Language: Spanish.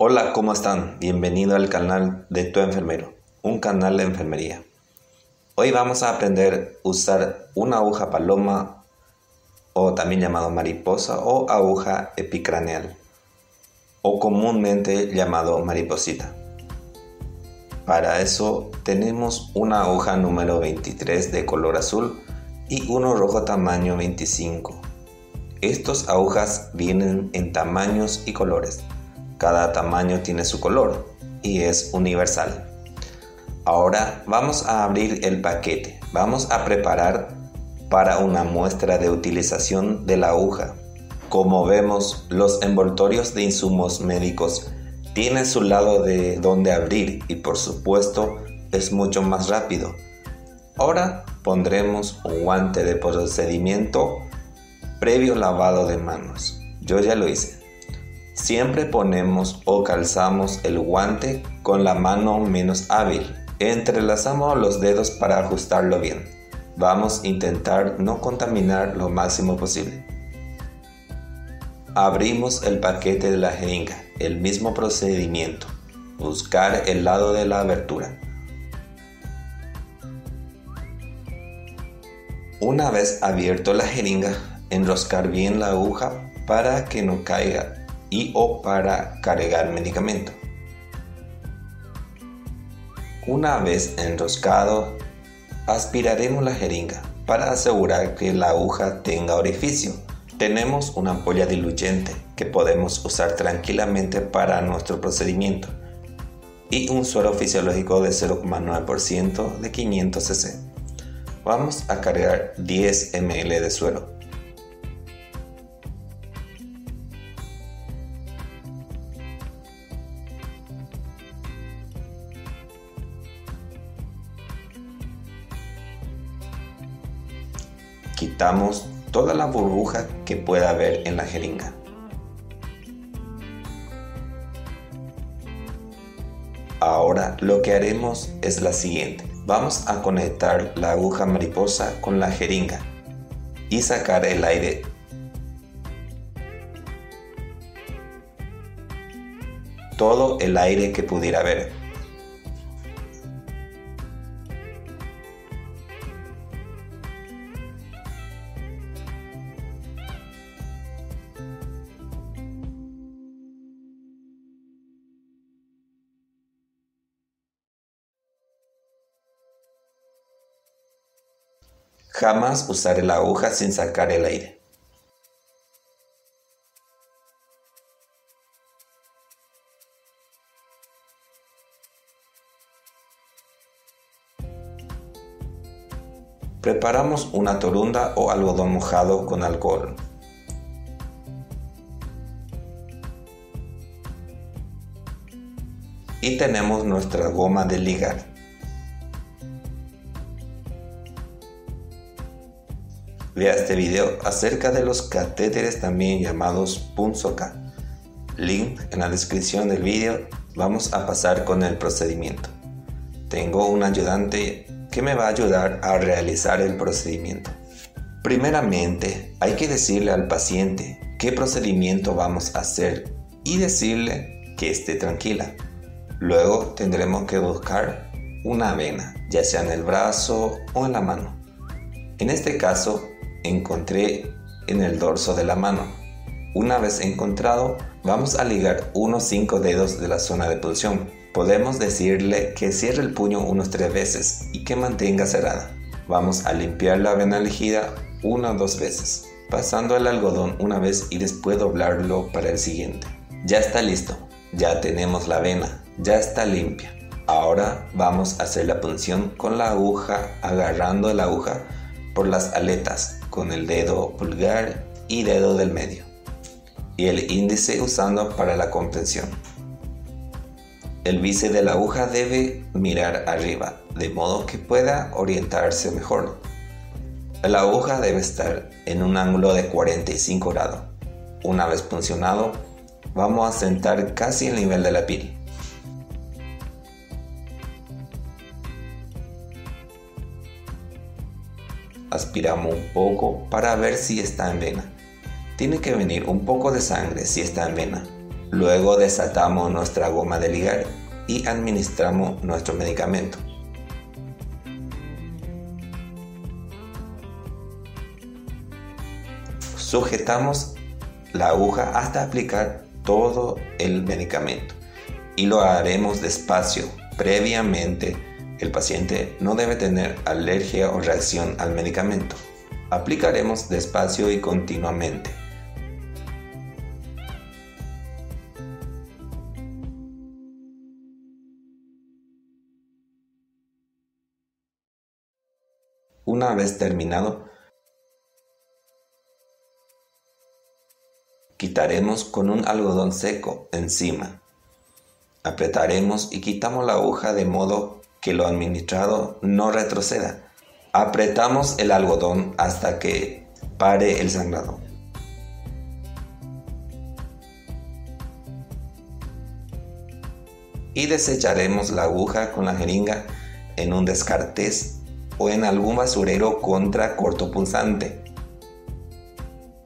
Hola, ¿cómo están? Bienvenido al canal de Tu Enfermero, un canal de enfermería. Hoy vamos a aprender a usar una aguja paloma o también llamado mariposa o aguja epicraneal o comúnmente llamado mariposita. Para eso tenemos una aguja número 23 de color azul y uno rojo tamaño 25. Estas agujas vienen en tamaños y colores. Cada tamaño tiene su color y es universal. Ahora vamos a abrir el paquete. Vamos a preparar para una muestra de utilización de la aguja. Como vemos, los envoltorios de insumos médicos tienen su lado de donde abrir y por supuesto es mucho más rápido. Ahora pondremos un guante de procedimiento previo lavado de manos. Yo ya lo hice. Siempre ponemos o calzamos el guante con la mano menos hábil. Entrelazamos los dedos para ajustarlo bien. Vamos a intentar no contaminar lo máximo posible. Abrimos el paquete de la jeringa, el mismo procedimiento. Buscar el lado de la abertura. Una vez abierto la jeringa, enroscar bien la aguja para que no caiga y o para cargar medicamento. Una vez enroscado, aspiraremos la jeringa para asegurar que la aguja tenga orificio. Tenemos una ampolla diluyente que podemos usar tranquilamente para nuestro procedimiento y un suero fisiológico de 0,9% de 500 cc. Vamos a cargar 10 ml de suero. Quitamos toda la burbuja que pueda haber en la jeringa. Ahora lo que haremos es la siguiente. Vamos a conectar la aguja mariposa con la jeringa y sacar el aire. Todo el aire que pudiera haber. Jamás usar la aguja sin sacar el aire. Preparamos una torunda o algodón mojado con alcohol. Y tenemos nuestra goma de ligar. Vea este video acerca de los catéteres también llamados punzoka. Link en la descripción del video. Vamos a pasar con el procedimiento. Tengo un ayudante que me va a ayudar a realizar el procedimiento. Primeramente, hay que decirle al paciente qué procedimiento vamos a hacer y decirle que esté tranquila. Luego tendremos que buscar una vena, ya sea en el brazo o en la mano. En este caso, encontré en el dorso de la mano. Una vez encontrado, vamos a ligar unos 5 dedos de la zona de punción. Podemos decirle que cierre el puño unos 3 veces y que mantenga cerrada. Vamos a limpiar la vena elegida una o dos veces, pasando el algodón una vez y después doblarlo para el siguiente. Ya está listo, ya tenemos la vena, ya está limpia. Ahora vamos a hacer la punción con la aguja, agarrando la aguja por las aletas con el dedo pulgar y dedo del medio y el índice usando para la comprensión. El bice de la aguja debe mirar arriba, de modo que pueda orientarse mejor. La aguja debe estar en un ángulo de 45 grados. Una vez funcionado, vamos a sentar casi el nivel de la piel. Aspiramos un poco para ver si está en vena. Tiene que venir un poco de sangre si está en vena. Luego desatamos nuestra goma de ligar y administramos nuestro medicamento. Sujetamos la aguja hasta aplicar todo el medicamento y lo haremos despacio. Previamente, el paciente no debe tener alergia o reacción al medicamento. Aplicaremos despacio y continuamente. Una vez terminado, quitaremos con un algodón seco encima. Apretaremos y quitamos la aguja de modo que lo administrado no retroceda. Apretamos el algodón hasta que pare el sangrado. Y desecharemos la aguja con la jeringa en un descartés o en algún basurero contra cortopulsante